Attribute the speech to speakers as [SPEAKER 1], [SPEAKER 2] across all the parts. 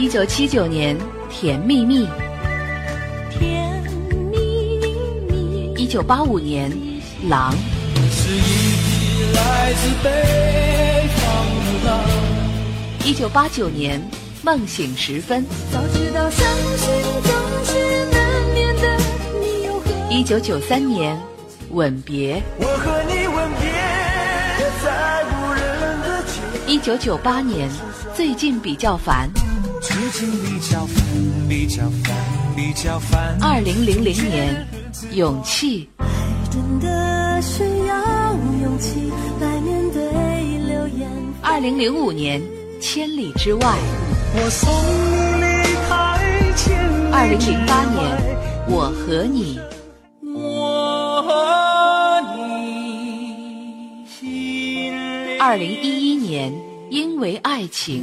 [SPEAKER 1] 一九七九年，《甜蜜蜜》。
[SPEAKER 2] 甜蜜蜜。
[SPEAKER 1] 一九八五年，《狼》。
[SPEAKER 3] 是一匹来自北方的狼。
[SPEAKER 1] 一九八九年，《梦醒时分》。
[SPEAKER 2] 早知道伤心总是难免的，你又何
[SPEAKER 1] 一九九三年，《吻别》。
[SPEAKER 3] 我和你吻别在无人的街。
[SPEAKER 1] 一九九八年，最近比较烦。二零零零年，勇气。
[SPEAKER 2] 爱真的需要勇气来面对流言。
[SPEAKER 1] 二零零五年，千里之外。
[SPEAKER 3] 我送你太千里
[SPEAKER 1] 二零零八年，我和你。
[SPEAKER 3] 我和你心里
[SPEAKER 1] 二零一一年，因为爱情。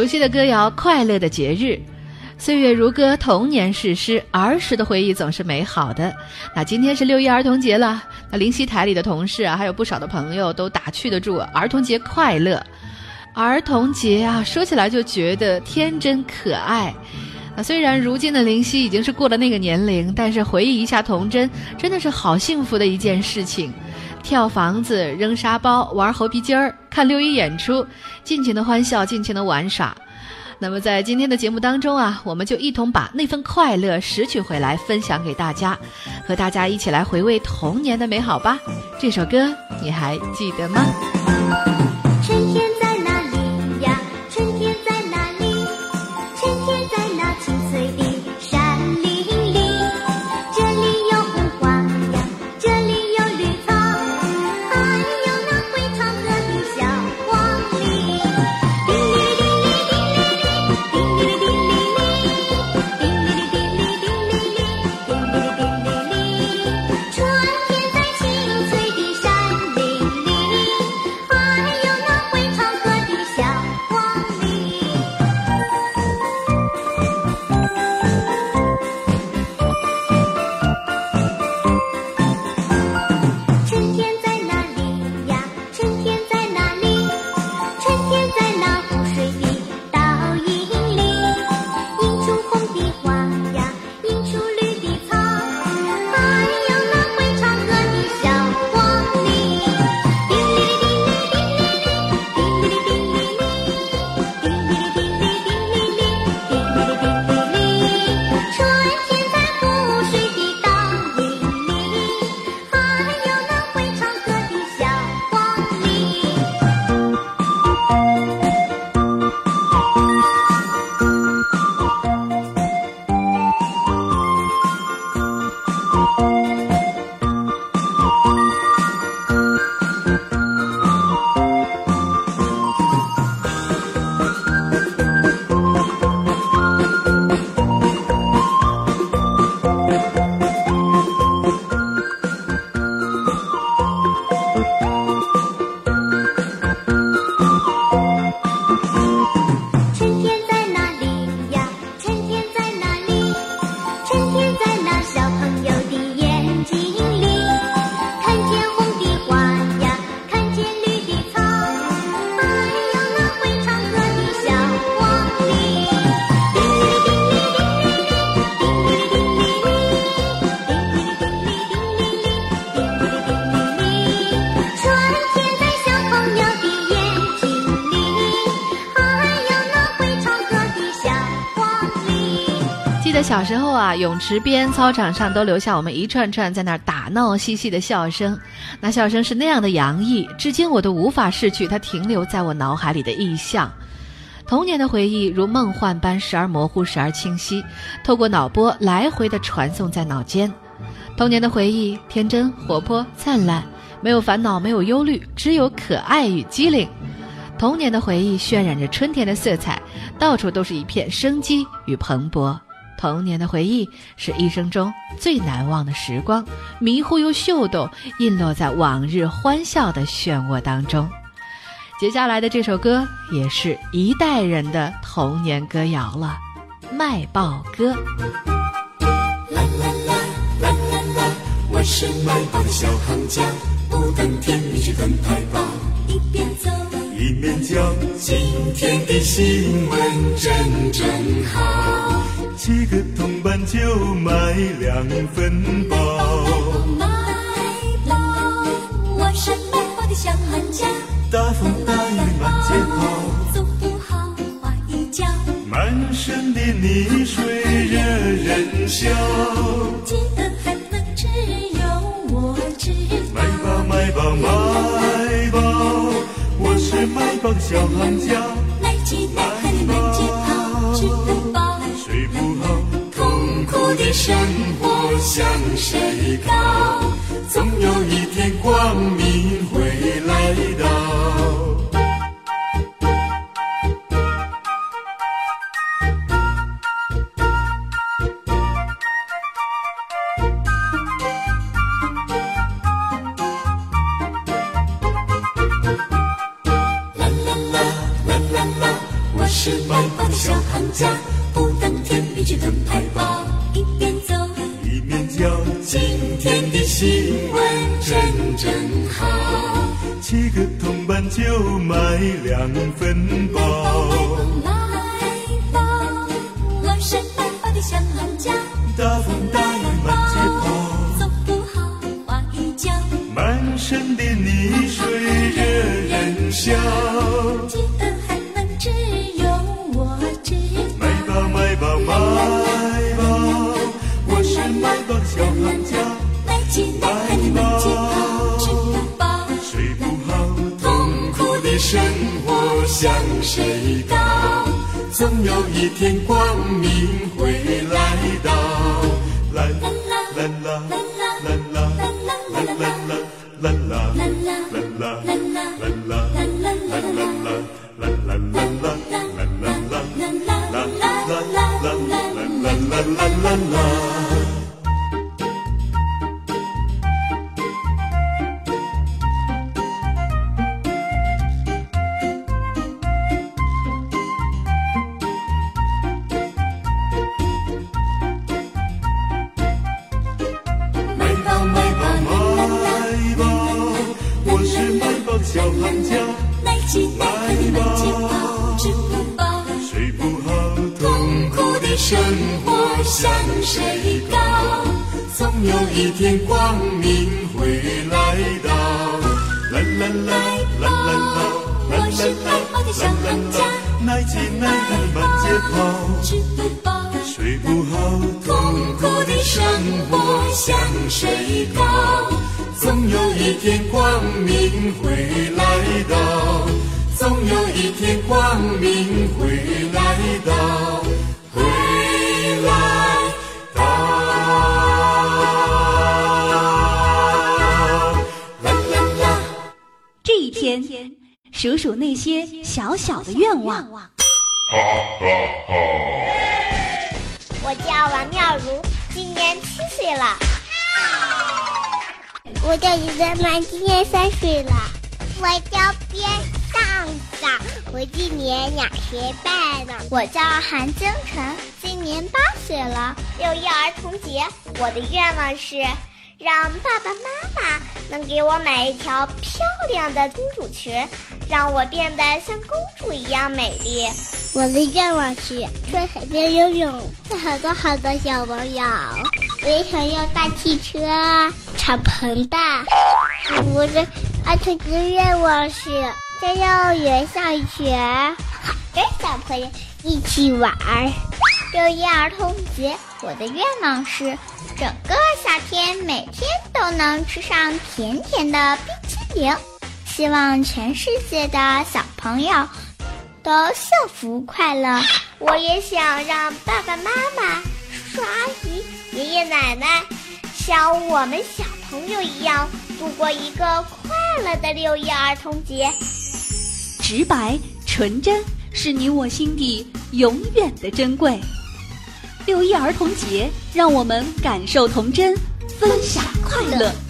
[SPEAKER 1] 熟悉的歌谣，快乐的节日。岁月如歌，童年是诗，儿时的回忆总是美好的。那今天是六一儿童节了，那灵溪台里的同事啊，还有不少的朋友都打趣的祝儿童节快乐。儿童节啊，说起来就觉得天真可爱。那虽然如今的灵溪已经是过了那个年龄，但是回忆一下童真，真的是好幸福的一件事情。跳房子、扔沙包、玩猴皮筋儿、看六一演出，尽情的欢笑，尽情的玩耍。那么在今天的节目当中啊，我们就一同把那份快乐拾取回来，分享给大家，和大家一起来回味童年的美好吧。这首歌你还记得吗？
[SPEAKER 4] 小
[SPEAKER 5] 时候啊，泳池边、操场上都留下我们一串串在那儿打闹嬉戏的笑声，那笑声是那样的洋溢，至今我都无法逝去它停留在我脑海里的意象。童年的回忆如梦幻般，时而模糊，时而清晰，透过脑波来回的传送在脑间。童年的回忆天真、活泼、灿烂，没有烦恼，没有忧虑，只有可爱与机灵。童年的回忆渲染着春天的色彩，到处都是一片生机与蓬勃。童年的回忆是一生中最难忘的时光，迷糊又秀逗，印落在往日欢笑的漩涡当中。接下来的这首歌也是一代人的童年歌谣了，《卖报歌》。
[SPEAKER 6] 啦啦啦啦啦啦，我是卖报的小行家，不等天明去等排报，一边走一面讲今天的新闻真真好，七个铜板就买两份报。卖报，我是卖报的小行家，大风大雨满街跑，走不好滑一跤。满身的泥水惹人笑。记得还能只有我知
[SPEAKER 7] 道卖报卖报卖报，
[SPEAKER 6] 我是卖报的小行家。来鸡来看你满街跑，吃不饱，
[SPEAKER 7] 睡不好，
[SPEAKER 6] 痛苦的生活向谁告？
[SPEAKER 7] 总有一天光明会来到。啦啦啦啦啦啦，我是卖报的小行家，
[SPEAKER 6] 生活向谁告？
[SPEAKER 7] 总有一天光明会来到。啦啦啦啦啦啦
[SPEAKER 6] 我是卖报的小行家，
[SPEAKER 7] 耐饥耐看你满街跑，
[SPEAKER 6] 吃不饱，
[SPEAKER 7] 睡不好，
[SPEAKER 6] 痛苦的生活向谁告？
[SPEAKER 7] 总有一天光明会来到，总有一天光明会来到，
[SPEAKER 8] 天，数数那些小小的愿望。
[SPEAKER 9] 我叫王妙如，今年七岁了。我叫李泽曼，今年三岁了。我叫边上上，我今年两岁半了。我叫韩增成，今年八岁了。六一儿童节，我的愿望是让爸爸妈妈能给我买一条漂亮的公主裙，让我变得像公主一样美丽。我的愿望是去海边游泳，有好多好多小朋友。我也想要大汽车、敞篷的。我的儿童的愿望是在幼儿园上学，好跟小朋友一起玩。六一儿童节，我的愿望是整个夏天每天都能吃上甜甜的冰淇淋。希望全世界的小朋友都幸福快乐。我也想让爸爸妈妈、叔叔阿姨、爷爷奶奶像我们小朋友一样度过一个快乐的六一儿童节。
[SPEAKER 8] 直白纯真是你我心底永远的珍贵。六一儿童节，让我们感受童真，分享快乐。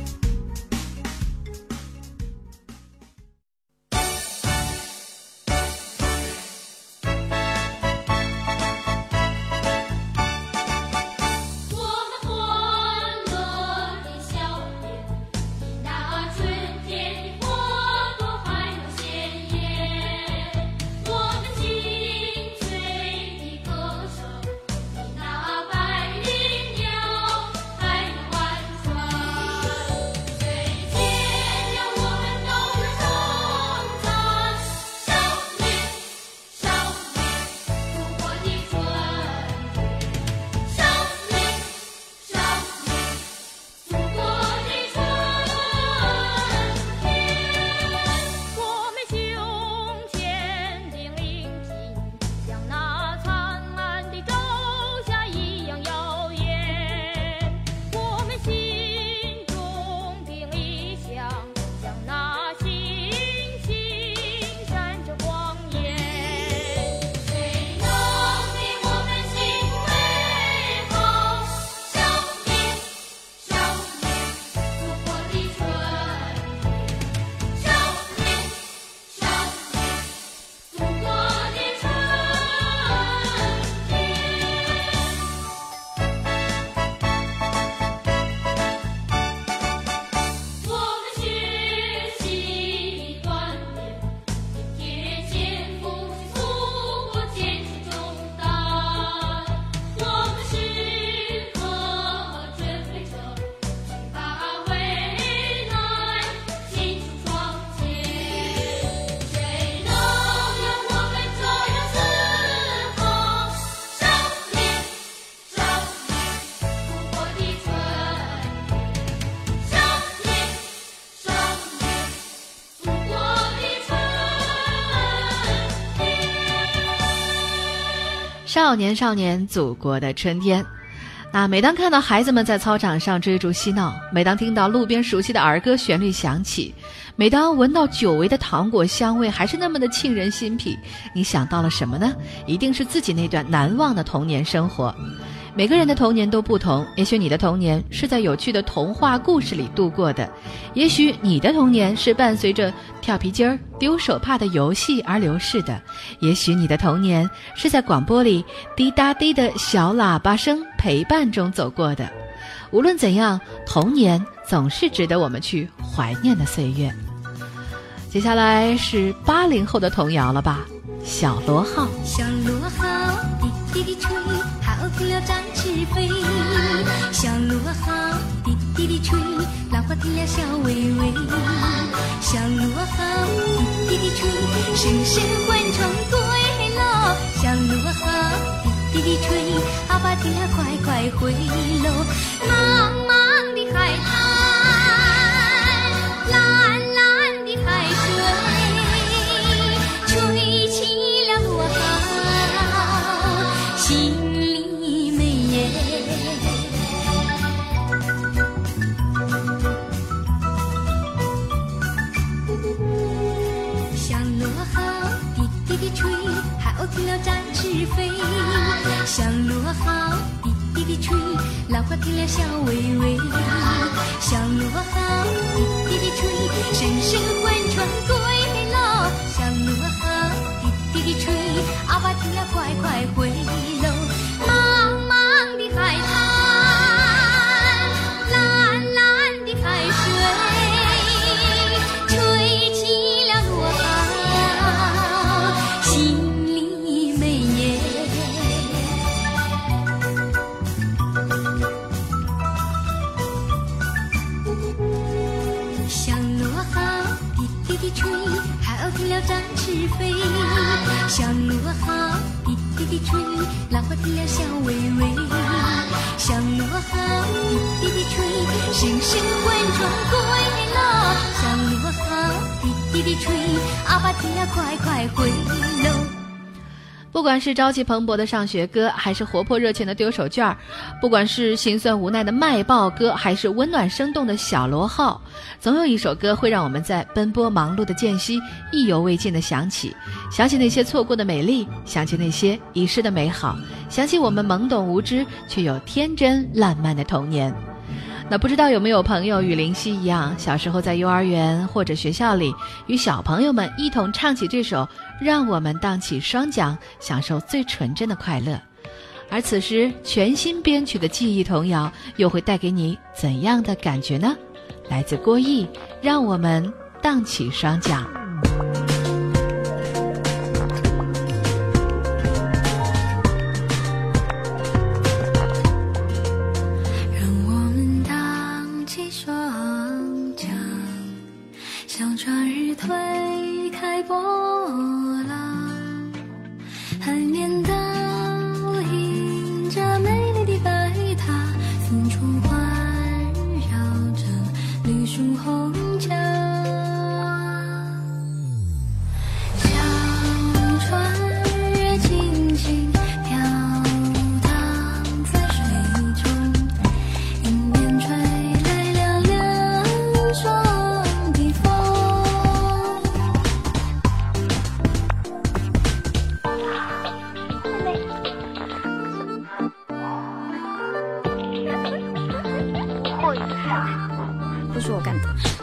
[SPEAKER 4] 少年少年，祖国的春天。那
[SPEAKER 5] 每当看到孩子们在操场上追逐嬉闹，每当听到路边熟悉的儿歌旋律响起，每当闻到久违的糖果香味还是那么的沁人心脾，你想到了什么呢？一定是自己那段难忘的童年生活。每个人的童年都不同，也许你的童年是在有趣的童话故事里度过的，也许你的童年是伴随着跳皮筋儿、丢手帕的游戏而流逝的，也许你的童年是在广播里滴答滴的小喇叭声陪伴中走过的。无论怎样，童年总是值得我们去怀念的岁月。接下来是八零后的童谣了吧，《小螺号》。
[SPEAKER 2] 小螺号滴滴滴吹，小听了展翅飞。小螺号滴滴地吹，老花听了笑微微。小螺号滴滴地吹，声声唤船归喽。小螺号滴滴地吹，阿爸听了快快回喽。茫茫的海滩，小螺号滴滴地吹，浪花听了笑微微。小螺号滴滴地吹，声声唤船归喽。小螺号滴滴地吹，阿爸听了快快回星星混成归了，响锣好滴滴滴吹，阿爸听呀快快回喽。
[SPEAKER 5] 不管是朝气蓬勃的上学歌，还是活泼热情的丢手绢儿；不管是心酸无奈的卖报歌，还是温暖生动的小螺号，总有一首歌会让我们在奔波忙碌的间隙意犹未尽的想起，想起那些错过的美丽，想起那些遗失的美好，想起我们懵懂无知却又天真烂漫的童年。那不知道有没有朋友与林夕一样，小时候在幼儿园或者学校里，与小朋友们一同唱起这首《让我们荡起双桨，享受最纯真的快乐》。而此时全新编曲的记忆童谣，又会带给你怎样的感觉呢？来自郭毅，《让我们荡起双桨》。
[SPEAKER 2] 我
[SPEAKER 10] 不是我干的。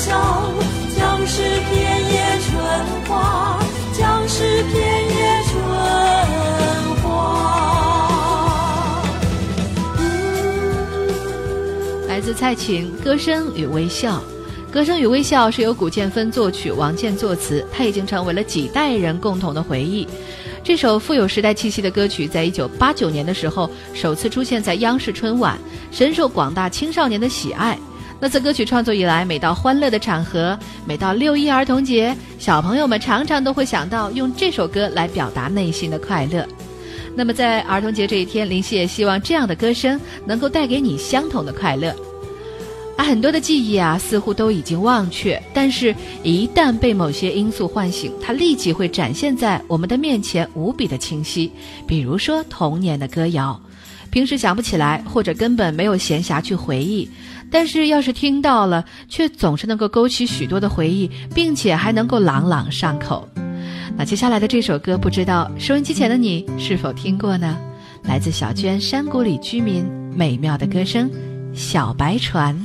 [SPEAKER 11] 笑
[SPEAKER 10] 将是片叶春花，将是片叶春花。
[SPEAKER 2] 来自蔡琴《歌声与微笑》。《歌声与微笑》是由古建芬作曲，王健作词，它已经成为了几代人共同的回忆。这首富有时代气息的歌曲，在一九八九年的时候首次出现在央视春晚，深受广大青少年的喜爱。那自歌曲创作以来，每到欢乐的场合，每到六一儿童节，小朋友们常常都会想到用这首歌来表达内心的快乐。那么在儿童节这一天，林夕也希望这样的歌声能够带给你相同的快乐。啊很多的记忆啊，似乎都已经忘却，但是，一旦被某些因素唤醒，它立即会展现在我们的面前，无比的清晰。比如说童年的歌谣，平时想不起来，或者根本没有闲暇去回忆，但是要是听到了，却总是能够勾起许多的回忆，并且还能够朗朗上口。那接下来的这首歌，不知道收音机前的你是否听过呢？来自小娟《山谷里居民》美妙的歌声，《小白船》。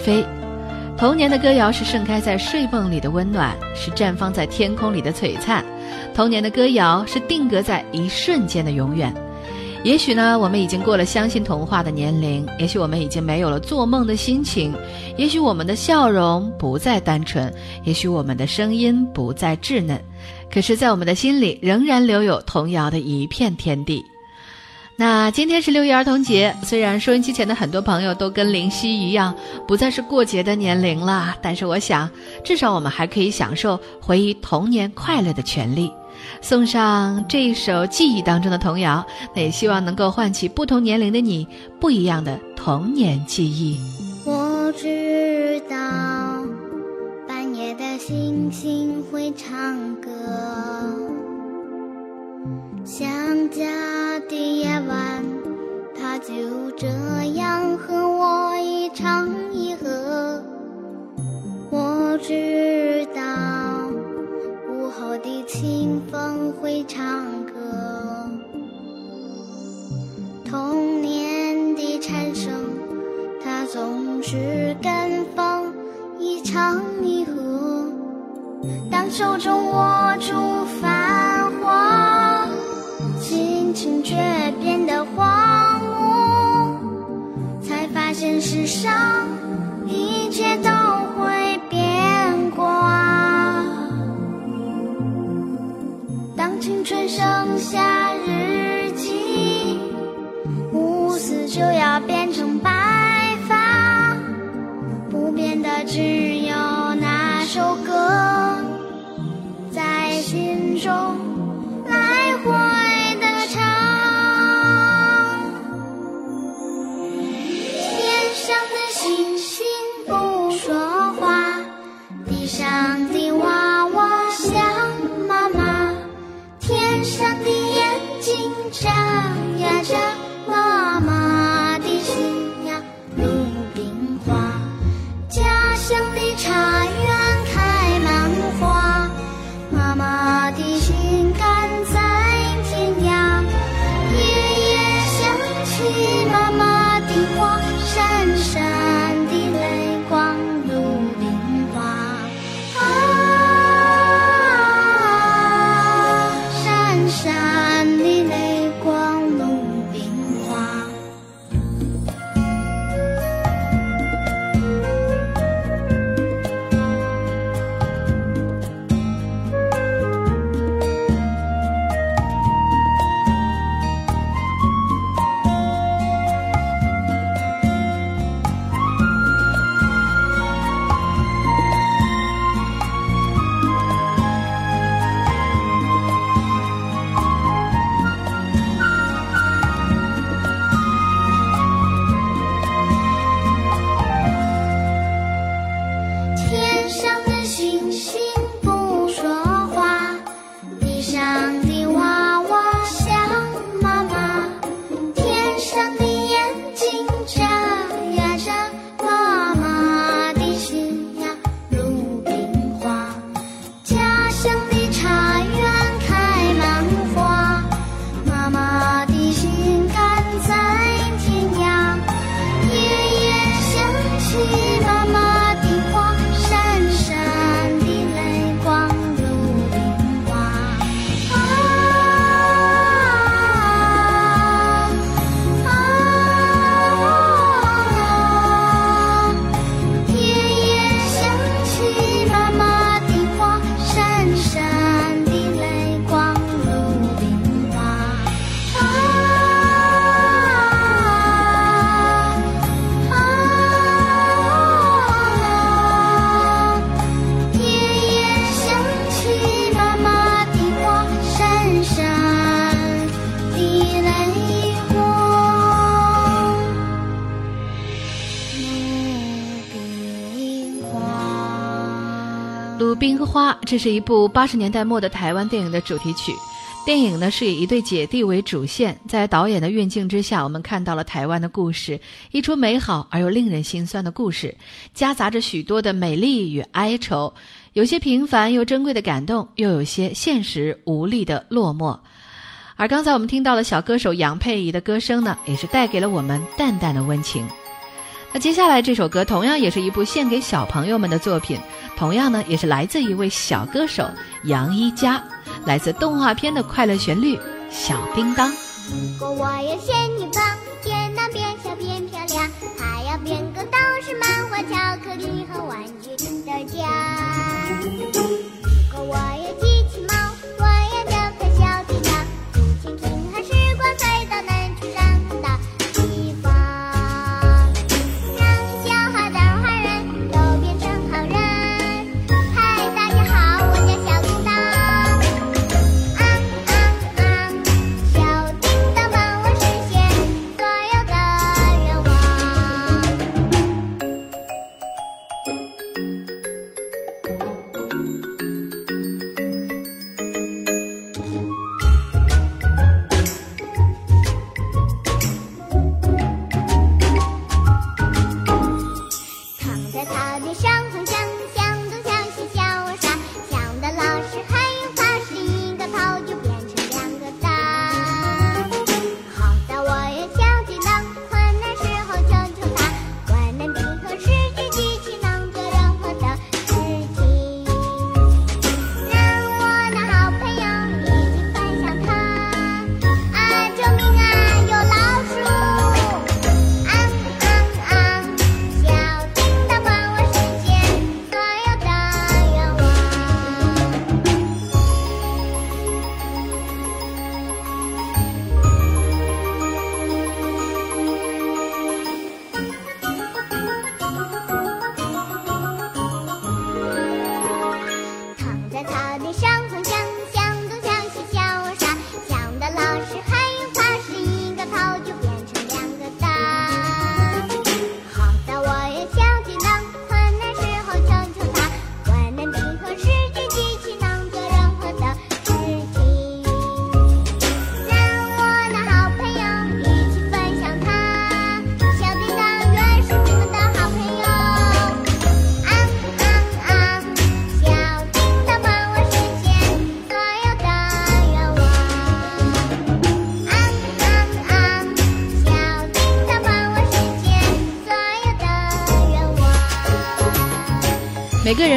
[SPEAKER 12] 飞。
[SPEAKER 5] 童年的歌谣是盛开在睡梦里的温暖，是绽放在天空里的璀璨。童年的歌谣是定格在一瞬间的永远。也许呢，我们已经过了相信童话的年龄；也许我们已经没有了做梦的心情；也许我们的笑容不再单纯；也许我们的声音不再稚嫩。可是，在我们的心里，仍然留有童谣的一片天地。那今天是六一儿童节，虽然收音机前的很多朋友都跟林夕一样，不再是过节的年龄了，但是我想，至少我们还可以享受回忆童年快乐的权利。送上这一首记忆当中的童谣，那也希望能够唤起不同年龄的你不一样的童年记忆。
[SPEAKER 13] 我知道半夜的星星会唱歌，想家的夜晚，它就这样和我一唱一和。我知道午后的清风会唱歌，童年的蝉声。它总是跟风一唱一和。当手中握住繁华，心情却变得荒芜，才发现世上一切都会变卦。当青春剩下日记，乌丝就要变成白发。不变的只
[SPEAKER 5] 这是一部八十年代末的台湾电影的主题曲。电影呢是以一对姐弟为主线，在导演的运镜之下，我们看到了台湾的故事，一出美好而又令人心酸的故事，夹杂着许多的美丽与哀愁，有些平凡又珍贵的感动，又有些现实无力的落寞。而刚才我们听到了小歌手杨佩仪的歌声呢，也是带给了我们淡淡的温情。那接下来这首歌同样也是一部献给小朋友们的作品，同样呢也是来自一位小歌手杨一佳，来自动画片的快乐旋律《小叮当》。
[SPEAKER 9] 如果我要仙女棒，变大变小变漂亮，还要变个都是漫画、巧克力和玩具的家。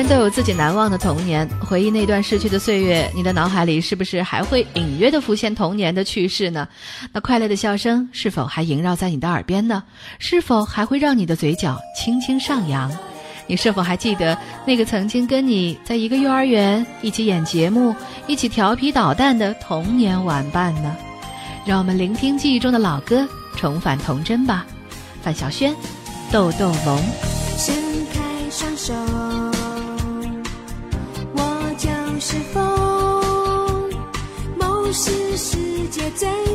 [SPEAKER 9] 都有
[SPEAKER 5] 自己难忘的童年，回忆那段逝去的岁月，你的脑海里是不是还会隐约的浮现童年的趣事呢？那快乐的笑声是否还萦绕在你的耳边呢？是否还会让你的嘴角轻轻上扬？你是否还记得那个曾经跟你在一个幼儿园一起演节目、一起调皮捣蛋的童年玩伴呢？让我们聆听记忆中的老歌，重返童真吧。范晓萱，《豆豆龙》。
[SPEAKER 2] 伸开双手，是风。梦是世界最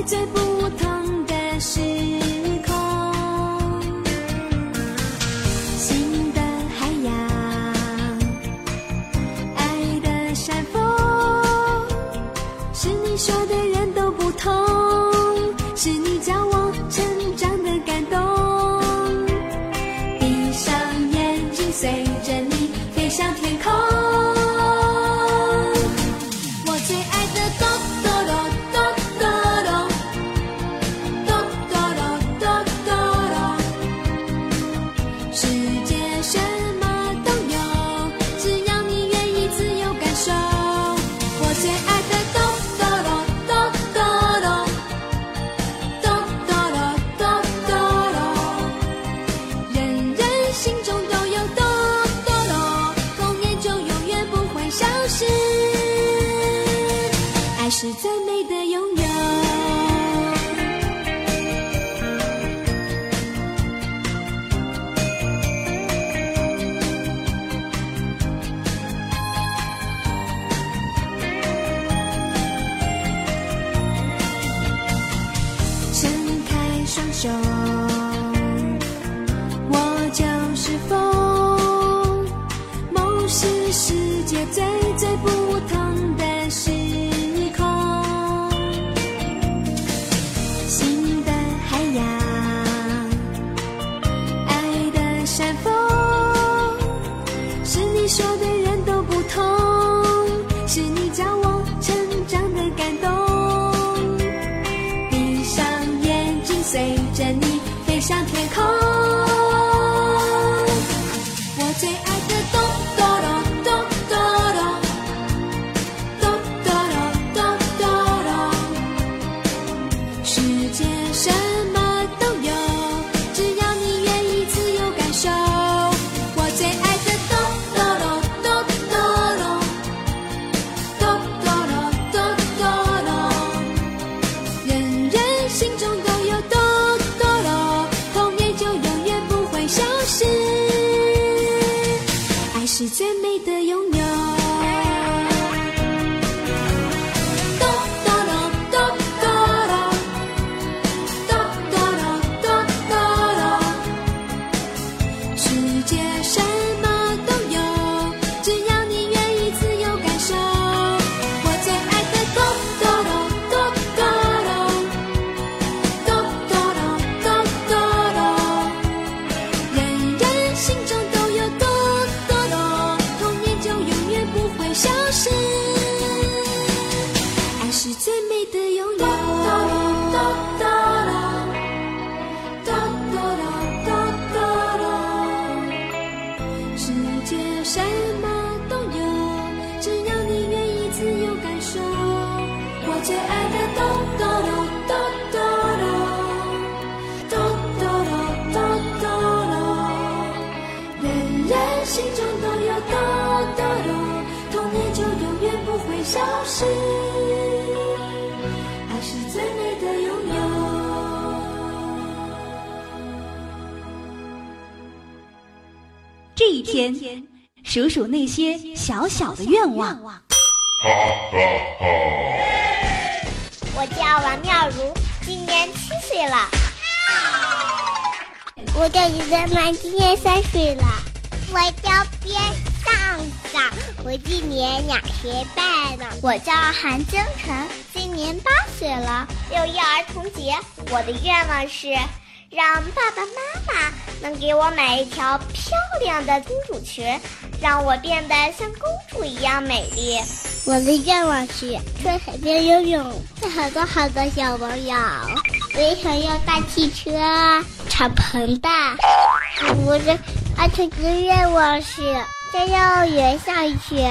[SPEAKER 2] 那些小小的愿望。
[SPEAKER 9] 我叫王妙如，今年七岁了。我叫李泽曼，今年三岁了。我叫边上上，我今年两岁半了。我叫韩征晨，今年八岁了。六一儿童节，我的愿望是让爸爸妈妈能给我买一条漂亮的公主裙，让我变得像公主一样美丽。我的愿望是去海边游泳，带好多好多小朋友。我也想要大汽车、敞篷的。我的儿童节愿望是在幼儿园上学，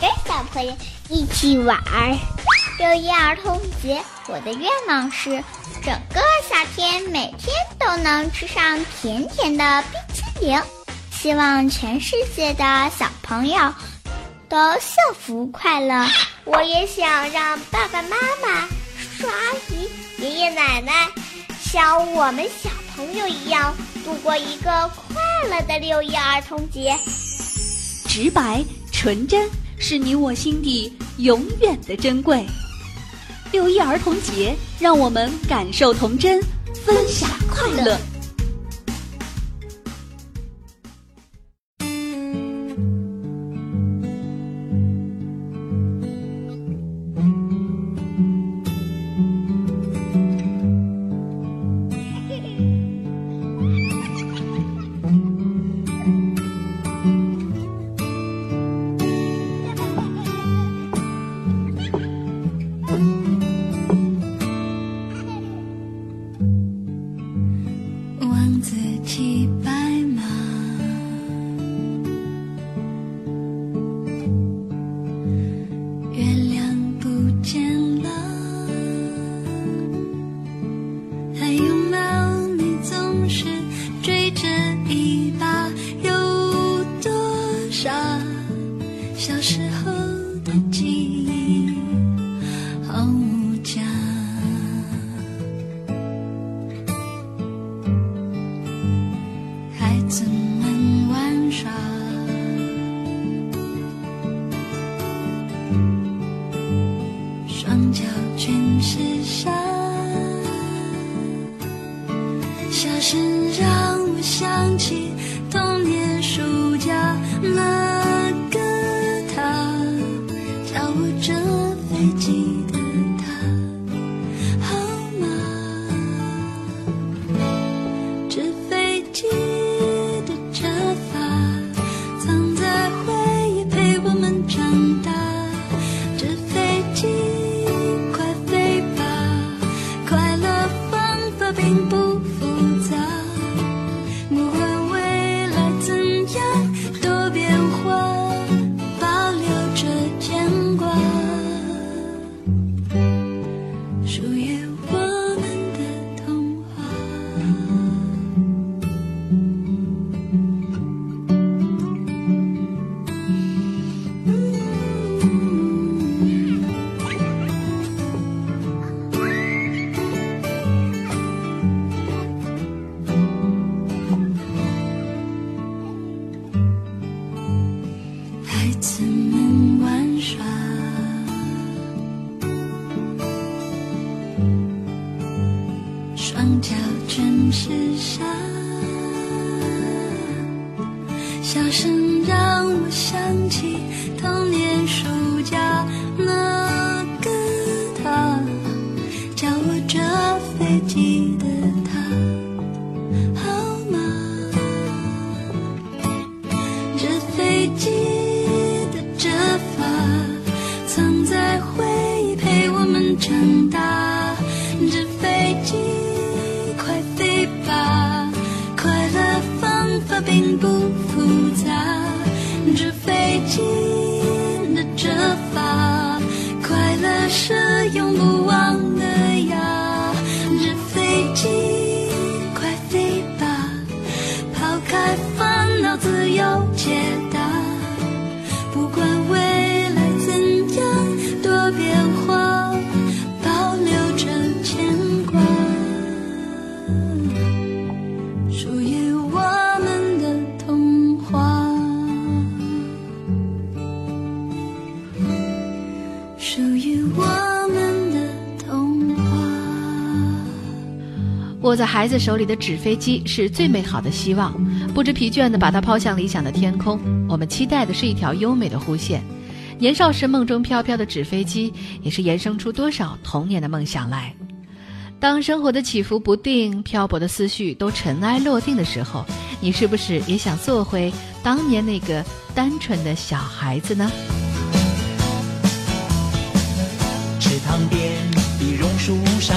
[SPEAKER 9] 跟小朋友一起玩。六一儿童节，我的愿望是整个夏天每天都能吃上甜甜的冰淇淋。希望全世界的小朋友都幸福快乐。我也想让爸爸妈妈、叔叔阿姨、爷爷奶奶像我们小朋友一样度过一个快乐的六一儿童节。
[SPEAKER 2] 直白纯真，是你我心底永远的珍贵。六一儿童节，让我们感受童真，分享快乐。树叶。
[SPEAKER 5] 握在孩子手里的纸飞机是最美好的希望，不知疲倦地把它抛向理想的天空。我们期待的是一条优美的弧线。年少时梦中飘飘的纸飞机，也是延伸出多少童年的梦想来。当生活的起伏不定、漂泊的思绪都尘埃落定的时候，你是不是也想做回当年那个单纯的小孩子呢？
[SPEAKER 14] 池塘边的榕树上，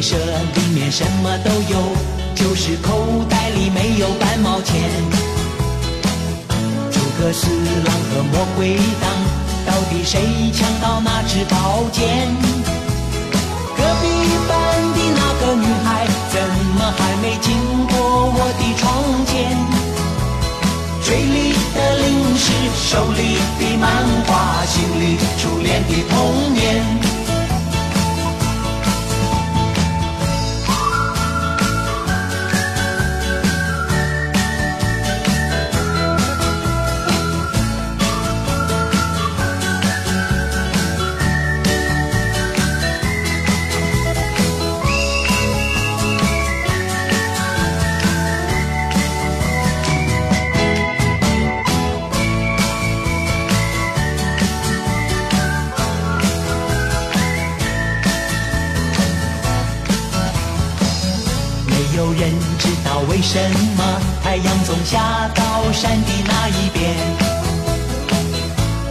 [SPEAKER 14] 里面什么都有，就是口袋里没有半毛钱。诸葛四郎和魔鬼党，到底谁抢到那支宝剑？隔壁班的那个女孩，怎么还没经过我的窗前？嘴里的零食，手里的漫画，心里初恋的童年。下到山的那一边。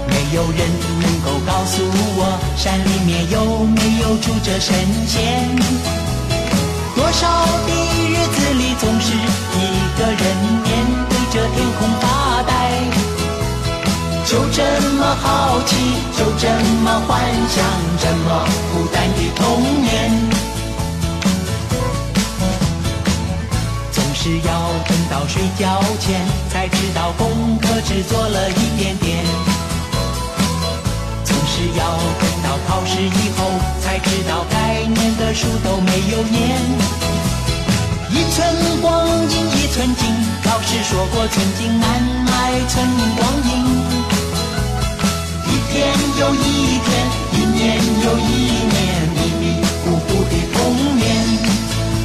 [SPEAKER 14] 没有人能够告诉我，山里面有没有住着神仙。多少的日子里，总是一个人面对着天空发呆。就这么好奇，就这么幻想，这么孤单的童年。是要等到睡觉前，才知道功课只做了一点点。总是要等到考试以后，才知道该念的书都没有念。一寸光阴一寸金，老师说过寸金难买寸光阴。一天又一天，一年又一年，迷迷糊糊的童年。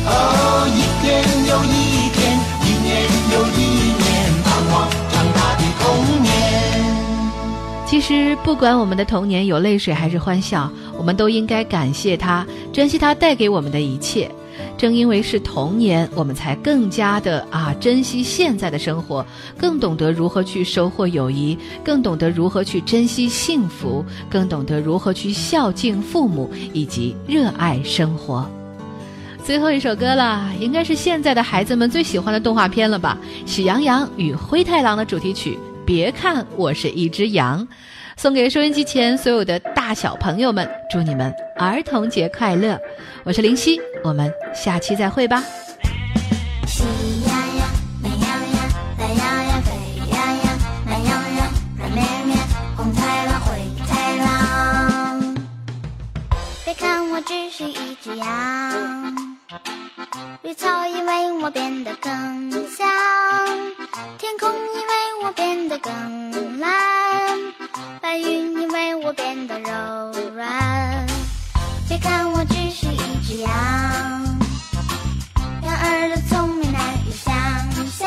[SPEAKER 14] 哦，一天又一天，一年又一年，盼望长大的童年。
[SPEAKER 5] 其实，不管我们的童年有泪水还是欢笑，我们都应该感谢它，珍惜它带给我们的一切。正因为是童年，我们才更加的啊珍惜现在的生活，更懂得如何去收获友谊，更懂得如何去珍惜幸福，更懂得如何去孝敬父母以及热爱生活。最后一首歌了，应该是现在的孩子们最喜欢的动画片了吧？《喜羊羊与灰太狼》的主题曲。别看我是一只羊，送给收音机前所有的大小朋友们，祝你们儿童节快乐！我是林夕，我们下期再会吧。
[SPEAKER 13] 绿草因为我变得更香，天空因为我变得更蓝，白云因为我变得柔软。别看我只是一只羊，羊儿的聪明难以想象，